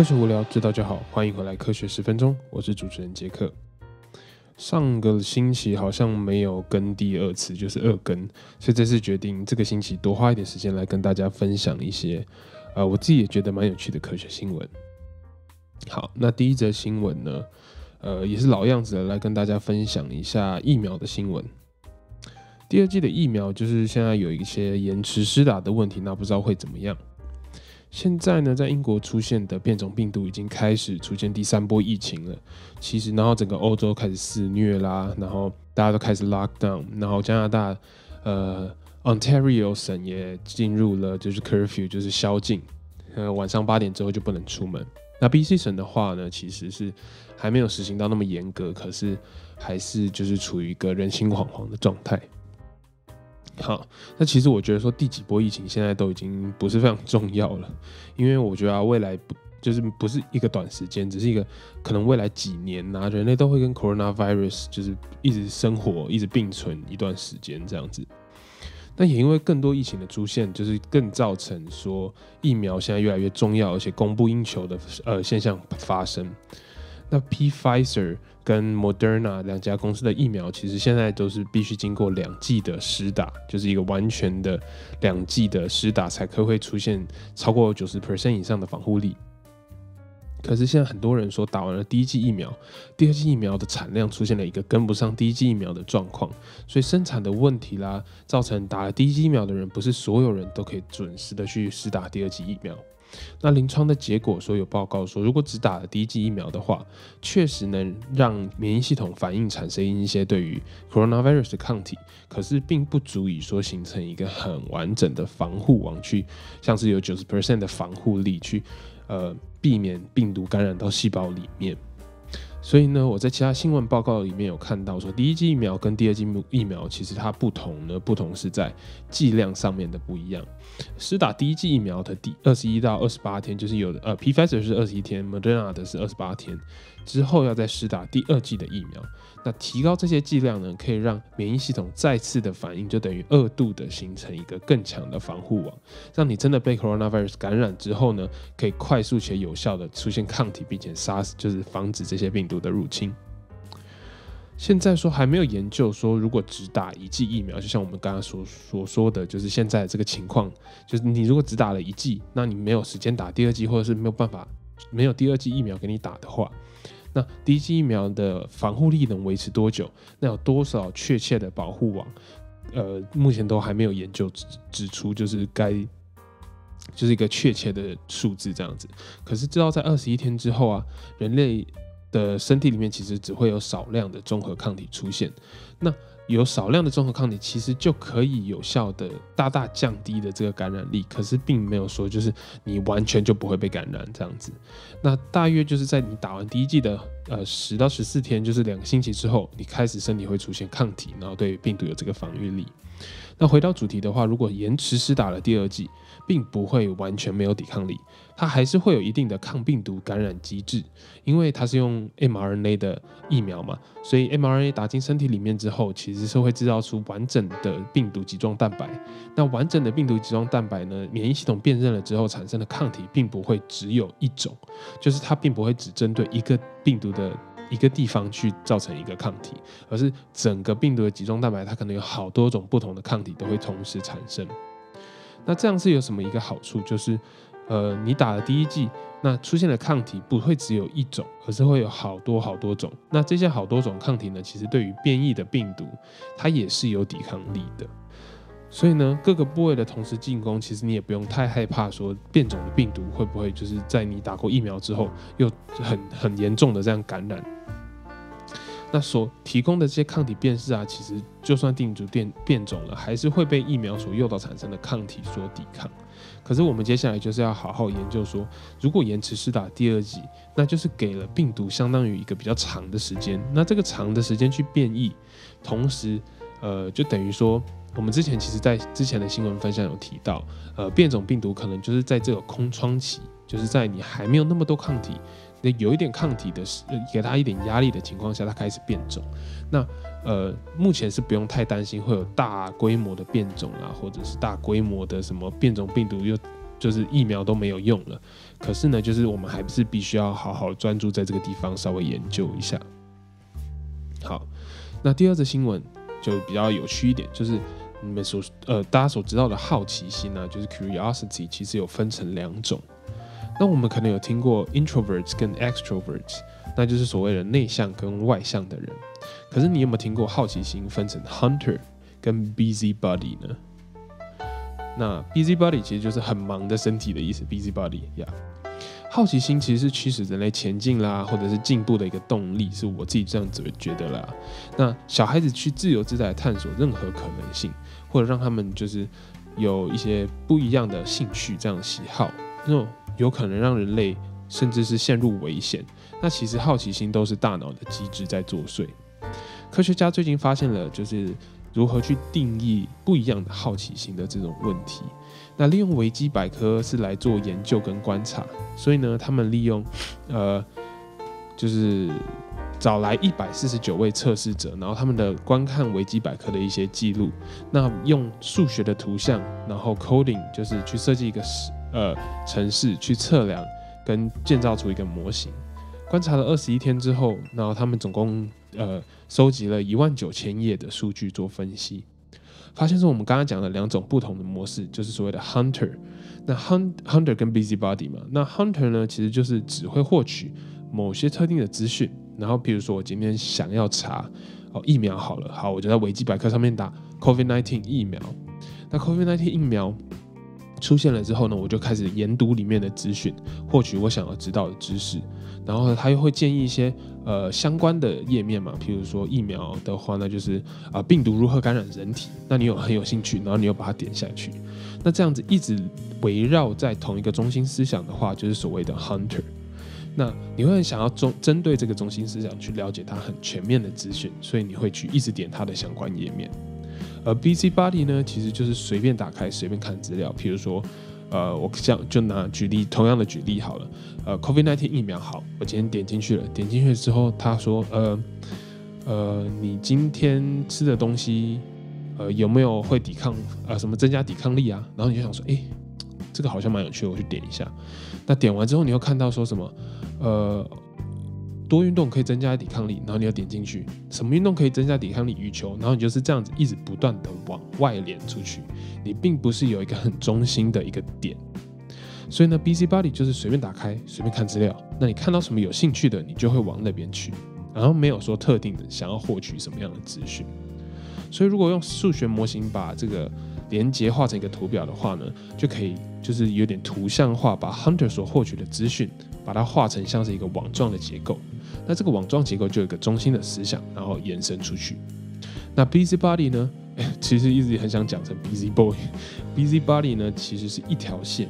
科学无聊，知道就好。欢迎回来，科学十分钟，我是主持人杰克。上个星期好像没有跟第二次，就是二更，所以这次决定这个星期多花一点时间来跟大家分享一些，呃，我自己也觉得蛮有趣的科学新闻。好，那第一则新闻呢，呃，也是老样子的，来跟大家分享一下疫苗的新闻。第二季的疫苗就是现在有一些延迟施打的问题，那不知道会怎么样。现在呢，在英国出现的变种病毒已经开始出现第三波疫情了。其实，然后整个欧洲开始肆虐啦，然后大家都开始 lock down，然后加拿大呃 Ontario 省也进入了就是 curfew，就是宵禁，呃晚上八点之后就不能出门。那 BC 省的话呢，其实是还没有实行到那么严格，可是还是就是处于一个人心惶惶的状态。好，那其实我觉得说第几波疫情现在都已经不是非常重要了，因为我觉得啊，未来不就是不是一个短时间，只是一个可能未来几年呐，人类都会跟 coronavirus 就是一直生活，一直并存一段时间这样子。那也因为更多疫情的出现，就是更造成说疫苗现在越来越重要，而且供不应求的呃现象发生。那 Pfizer 跟 Moderna 两家公司的疫苗，其实现在都是必须经过两剂的施打，就是一个完全的两剂的施打，才可会出现超过九十 percent 以上的防护力。可是现在很多人说打完了第一剂疫苗，第二剂疫苗的产量出现了一个跟不上第一剂疫苗的状况，所以生产的问题啦，造成打了第一剂疫苗的人，不是所有人都可以准时的去施打第二剂疫苗。那临床的结果说有报告说，如果只打了第一剂疫苗的话，确实能让免疫系统反应产生一些对于 coronavirus 的抗体，可是并不足以说形成一个很完整的防护网，去像是有九十 percent 的防护力去呃避免病毒感染到细胞里面。所以呢，我在其他新闻报告里面有看到说，第一剂疫苗跟第二剂疫苗其实它不同呢，不同是在剂量上面的不一样。施打第一剂疫苗的第二十一到二十八天，就是有的呃，Pfizer 是二十一天，Moderna 的是二十八天，之后要再施打第二剂的疫苗。那提高这些剂量呢，可以让免疫系统再次的反应，就等于二度的形成一个更强的防护网，让你真的被 coronavirus 感染之后呢，可以快速且有效的出现抗体，并且杀死，就是防止这些病毒的入侵。现在说还没有研究说，如果只打一剂疫苗，就像我们刚刚所所说的就是现在这个情况，就是你如果只打了一剂，那你没有时间打第二剂，或者是没有办法没有第二剂疫苗给你打的话，那第一剂疫苗的防护力能维持多久？那有多少确切的保护网？呃，目前都还没有研究指指出，就是该就是一个确切的数字这样子。可是知道在二十一天之后啊，人类。的身体里面其实只会有少量的综合抗体出现，那有少量的综合抗体其实就可以有效的大大降低的这个感染力，可是并没有说就是你完全就不会被感染这样子。那大约就是在你打完第一剂的呃十到十四天，就是两个星期之后，你开始身体会出现抗体，然后对病毒有这个防御力。那回到主题的话，如果延迟施打了第二剂，并不会完全没有抵抗力，它还是会有一定的抗病毒感染机制，因为它是用 mRNA 的疫苗嘛，所以 mRNA 打进身体里面之后，其实是会制造出完整的病毒集状蛋白。那完整的病毒集状蛋白呢，免疫系统辨认了之后产生的抗体，并不会只有一种，就是它并不会只针对一个病毒的。一个地方去造成一个抗体，而是整个病毒的集中蛋白，它可能有好多种不同的抗体都会同时产生。那这样是有什么一个好处？就是，呃，你打了第一剂，那出现的抗体不会只有一种，而是会有好多好多种。那这些好多种抗体呢，其实对于变异的病毒，它也是有抵抗力的。所以呢，各个部位的同时进攻，其实你也不用太害怕，说变种的病毒会不会就是在你打过疫苗之后，又很很严重的这样感染。那所提供的这些抗体辨识啊，其实就算病毒变变种了，还是会被疫苗所诱导产生的抗体所抵抗。可是我们接下来就是要好好研究说，如果延迟施打第二剂，那就是给了病毒相当于一个比较长的时间，那这个长的时间去变异，同时，呃，就等于说，我们之前其实在之前的新闻分享有提到，呃，变种病毒可能就是在这个空窗期，就是在你还没有那么多抗体。那有一点抗体的，给它一点压力的情况下，它开始变种。那呃，目前是不用太担心会有大规模的变种啊，或者是大规模的什么变种病毒又就是疫苗都没有用了。可是呢，就是我们还是必须要好好专注在这个地方，稍微研究一下。好，那第二则新闻就比较有趣一点，就是你们所呃大家所知道的好奇心呢，就是 curiosity，其实有分成两种。那我们可能有听过 introverts 跟 extroverts，那就是所谓的内向跟外向的人。可是你有没有听过好奇心分成 hunter 跟 busybody 呢？那 busybody 其实就是很忙的身体的意思，busybody 呀。好奇心其实是驱使人类前进啦，或者是进步的一个动力，是我自己这样子觉得啦。那小孩子去自由自在探索任何可能性，或者让他们就是有一些不一样的兴趣，这样喜好，那种有可能让人类甚至是陷入危险。那其实好奇心都是大脑的机制在作祟。科学家最近发现了，就是如何去定义不一样的好奇心的这种问题。那利用维基百科是来做研究跟观察，所以呢，他们利用，呃，就是找来一百四十九位测试者，然后他们的观看维基百科的一些记录，那用数学的图像，然后 coding 就是去设计一个呃城市去测量跟建造出一个模型，观察了二十一天之后，然后他们总共呃收集了一万九千页的数据做分析。发现是我们刚刚讲的两种不同的模式，就是所谓的 hunter。那 hunt hunter 跟 busybody 嘛，那 hunter 呢，其实就是只会获取某些特定的资讯。然后，比如说我今天想要查哦疫苗好了，好，我就在维基百科上面打 COVID-19 疫苗。那 COVID-19 疫苗出现了之后呢，我就开始研读里面的资讯，获取我想要知道的知识。然后，他又会建议一些呃相关的页面嘛，譬如说疫苗的话，那就是啊病毒如何感染人体，那你有很有兴趣，然后你又把它点下去，那这样子一直围绕在同一个中心思想的话，就是所谓的 hunter。那你会很想要中针对这个中心思想去了解它很全面的资讯，所以你会去一直点它的相关页面。而 busybody 呢，其实就是随便打开随便看资料，譬如说。呃，我这样就拿举例，同样的举例好了。呃，COVID-19 疫苗好，我今天点进去了，点进去之后，他说，呃，呃，你今天吃的东西，呃，有没有会抵抗，呃，什么增加抵抗力啊？然后你就想说，哎，这个好像蛮有趣，我去点一下。那点完之后，你又看到说什么，呃。多运动可以增加抵抗力，然后你要点进去，什么运动可以增加抵抗力？羽球，然后你就是这样子一直不断的往外连出去，你并不是有一个很中心的一个点。所以呢，busybody 就是随便打开，随便看资料，那你看到什么有兴趣的，你就会往那边去，然后没有说特定的想要获取什么样的资讯。所以如果用数学模型把这个连接画成一个图表的话呢，就可以就是有点图像化，把 hunter 所获取的资讯，把它画成像是一个网状的结构。那这个网状结构就有一个中心的思想，然后延伸出去。那 busybody 呢？其实一直很想讲成 busy boy。busybody 呢，其实是一条线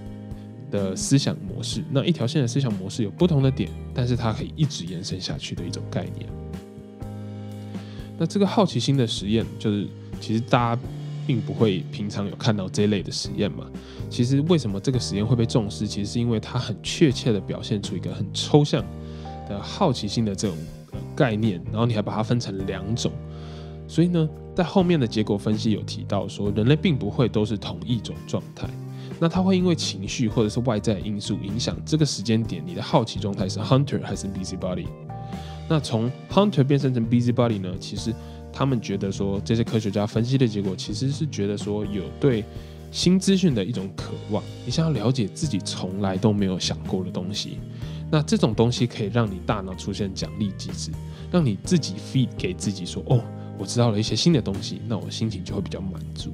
的思想模式。那一条线的思想模式有不同的点，但是它可以一直延伸下去的一种概念。那这个好奇心的实验，就是其实大家并不会平常有看到这类的实验嘛。其实为什么这个实验会被重视？其实是因为它很确切的表现出一个很抽象。的好奇心的这种概念，然后你还把它分成两种，所以呢，在后面的结果分析有提到说，人类并不会都是同一种状态，那它会因为情绪或者是外在因素影响这个时间点，你的好奇状态是 hunter 还是 busybody。那从 hunter 变成成 busybody 呢？其实他们觉得说，这些科学家分析的结果其实是觉得说，有对新资讯的一种渴望，你想要了解自己从来都没有想过的东西。那这种东西可以让你大脑出现奖励机制，让你自己 feed 给自己说，哦，我知道了一些新的东西，那我心情就会比较满足。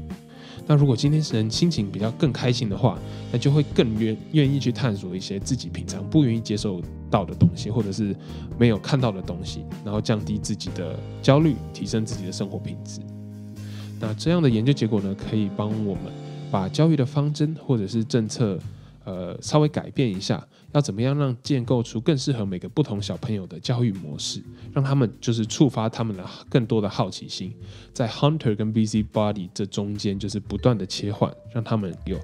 那如果今天是人心情比较更开心的话，那就会更愿愿意去探索一些自己平常不愿意接受到的东西，或者是没有看到的东西，然后降低自己的焦虑，提升自己的生活品质。那这样的研究结果呢，可以帮我们把教育的方针或者是政策。呃，稍微改变一下，要怎么样让建构出更适合每个不同小朋友的教育模式，让他们就是触发他们的更多的好奇心，在 hunter 跟 busybody 这中间就是不断的切换，让他们有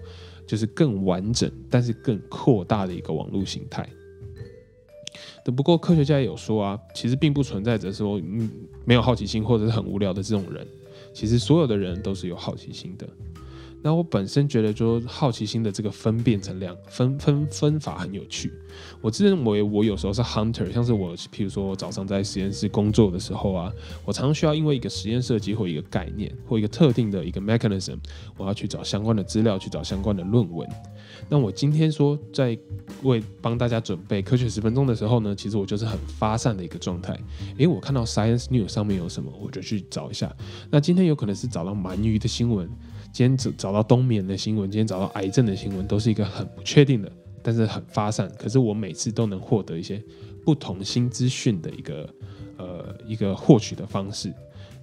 就是更完整，但是更扩大的一个网络形态。不过科学家也有说啊，其实并不存在着说嗯没有好奇心或者是很无聊的这种人，其实所有的人都是有好奇心的。那我本身觉得，说好奇心的这个分辨成两分分分法很有趣。我自认为我有时候是 hunter，像是我，譬如说早上在实验室工作的时候啊，我常常需要因为一个实验设计或一个概念或一个特定的一个 mechanism，我要去找相关的资料，去找相关的论文。那我今天说在为帮大家准备科学十分钟的时候呢，其实我就是很发散的一个状态。诶，我看到 Science News 上面有什么，我就去找一下。那今天有可能是找到鳗鱼的新闻。今天找找到冬眠的新闻，今天找到癌症的新闻，都是一个很不确定的，但是很发散。可是我每次都能获得一些不同新资讯的一个呃一个获取的方式。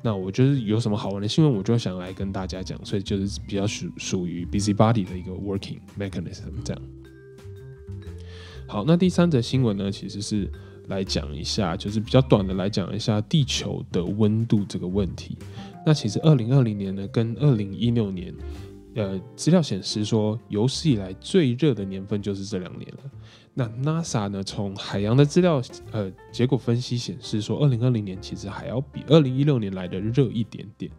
那我就是有什么好玩的新闻，我就想来跟大家讲，所以就是比较属属于 busy body 的一个 working mechanism 这样。好，那第三则新闻呢，其实是来讲一下，就是比较短的来讲一下地球的温度这个问题。那其实二零二零年呢，跟二零一六年，呃，资料显示说，有史以来最热的年份就是这两年了。那 NASA 呢，从海洋的资料，呃，结果分析显示说，二零二零年其实还要比二零一六年来的热一点点。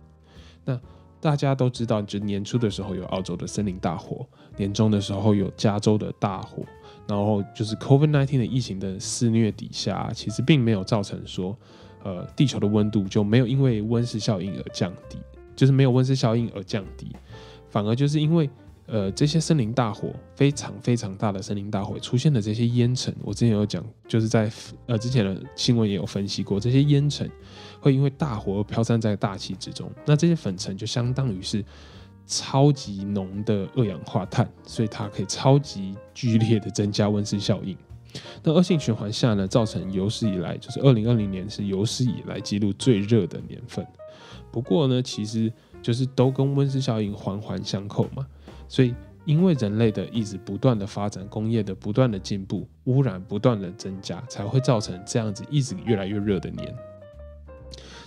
那大家都知道，就年初的时候有澳洲的森林大火，年终的时候有加州的大火，然后就是 COVID-19 的疫情的肆虐底下，其实并没有造成说。呃，地球的温度就没有因为温室效应而降低，就是没有温室效应而降低，反而就是因为呃这些森林大火非常非常大的森林大火出现的这些烟尘，我之前有讲，就是在呃之前的新闻也有分析过，这些烟尘会因为大火而飘散在大气之中，那这些粉尘就相当于是超级浓的二氧化碳，所以它可以超级剧烈的增加温室效应。那恶性循环下呢，造成有史以来就是二零二零年是有史以来记录最热的年份。不过呢，其实就是都跟温室效应环环相扣嘛。所以因为人类的一直不断的发展，工业的不断的进步，污染不断的增加，才会造成这样子一直越来越热的年。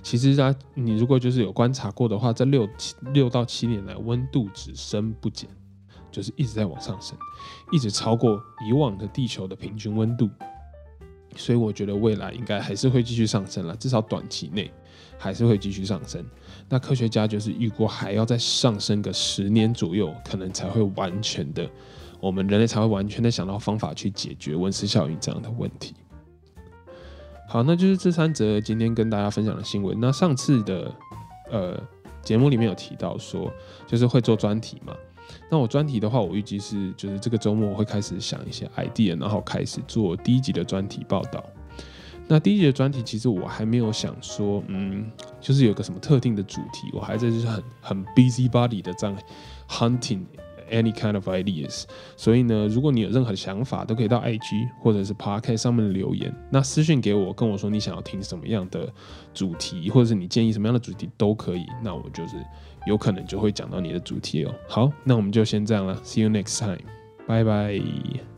其实啊，你如果就是有观察过的话，这六七六到七年来温度只升不减。就是一直在往上升，一直超过以往的地球的平均温度，所以我觉得未来应该还是会继续上升了，至少短期内还是会继续上升。那科学家就是预估还要再上升个十年左右，可能才会完全的，我们人类才会完全的想到方法去解决温室效应这样的问题。好，那就是这三则今天跟大家分享的新闻。那上次的呃节目里面有提到说，就是会做专题嘛。那我专题的话，我预计是就是这个周末我会开始想一些 idea，然后开始做第一集的专题报道。那第一集的专题其实我还没有想说，嗯，就是有个什么特定的主题，我还在就是很很 busy body 的这样 hunting any kind of ideas。所以呢，如果你有任何的想法，都可以到 IG 或者是 Podcast 上面留言，那私信给我，跟我说你想要听什么样的主题，或者是你建议什么样的主题都可以。那我就是。有可能就会讲到你的主题哦。好，那我们就先这样了，See you next time，拜拜。